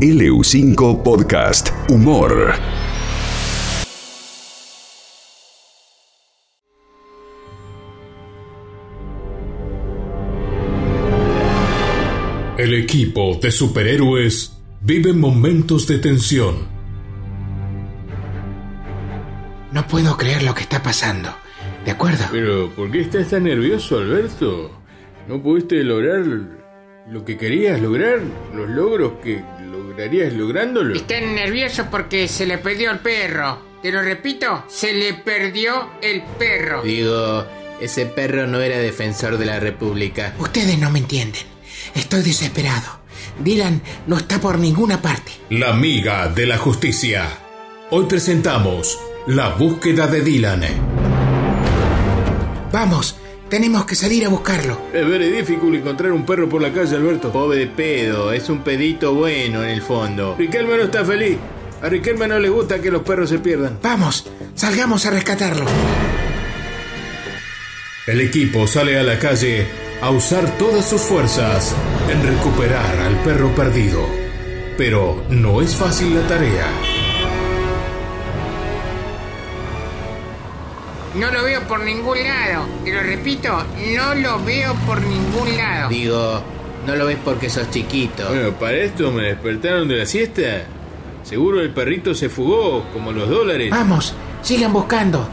LU5 Podcast Humor. El equipo de superhéroes vive momentos de tensión. No puedo creer lo que está pasando. ¿De acuerdo? Pero, ¿por qué estás tan nervioso, Alberto? ¿No pudiste lograr lo que querías lograr? ¿Los logros que lograrías lográndolo? Está nervioso porque se le perdió el perro. Te lo repito, se le perdió el perro. Digo, ese perro no era defensor de la República. Ustedes no me entienden. Estoy desesperado. Dylan no está por ninguna parte. La amiga de la justicia. Hoy presentamos la búsqueda de Dylan. Vamos, tenemos que salir a buscarlo. Es very difícil encontrar un perro por la calle, Alberto. Pobre pedo, es un pedito bueno en el fondo. Riquelme no está feliz. A Riquelme no le gusta que los perros se pierdan. Vamos, salgamos a rescatarlo. El equipo sale a la calle a usar todas sus fuerzas en recuperar al perro perdido. Pero no es fácil la tarea. No lo veo por ningún lado. Te lo repito, no lo veo por ningún lado. Digo, no lo ves porque sos chiquito. Bueno, para esto me despertaron de la siesta. Seguro el perrito se fugó, como los dólares. Vamos, sigan buscando.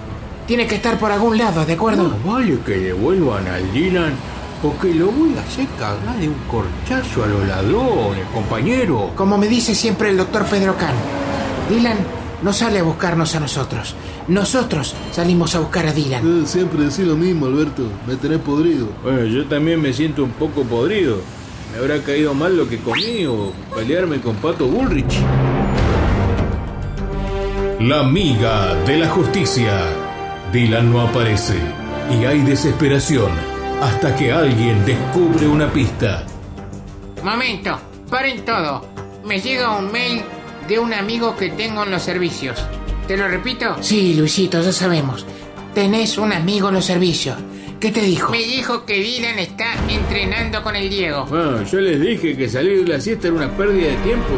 Tiene que estar por algún lado, ¿de acuerdo? No vale que devuelvan al Dylan, porque lo voy a hacer cagar de un corchazo a los ladrones, compañero. Como me dice siempre el doctor Pedro Can, Dylan no sale a buscarnos a nosotros. Nosotros salimos a buscar a Dylan. Eh, siempre decís lo mismo, Alberto. Me tenés podrido. Bueno, yo también me siento un poco podrido. Me habrá caído mal lo que comí o pelearme con Pato Bullrich. La amiga de la justicia. Dylan no aparece y hay desesperación hasta que alguien descubre una pista. Momento, paren todo. Me llega un mail de un amigo que tengo en los servicios. ¿Te lo repito? Sí, Luisito, ya sabemos. Tenés un amigo en los servicios. ¿Qué te dijo? Me dijo que Dylan está entrenando con el Diego. Bueno, yo les dije que salir de la siesta era una pérdida de tiempo.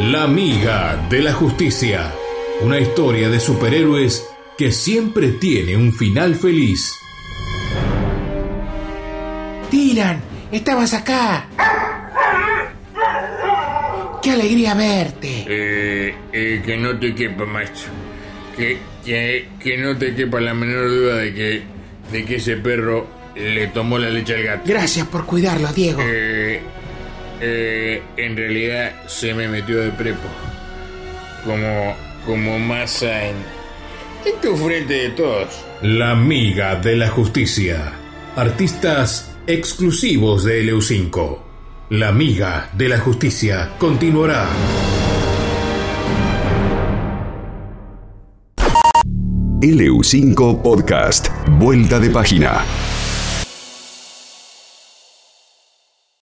La amiga de la justicia. Una historia de superhéroes que siempre tiene un final feliz. Dylan, estabas acá. ¡Qué alegría verte! Eh, eh, que no te quepa, maestro. Que, que, que no te quepa la menor duda de que, de que ese perro le tomó la leche al gato. Gracias por cuidarlo, Diego. Eh, eh, en realidad se me metió de prepo. Como, como masa en, en tu frente de todos. La amiga de la justicia. Artistas exclusivos de LU5. La amiga de la justicia continuará. LU5 Podcast. Vuelta de página.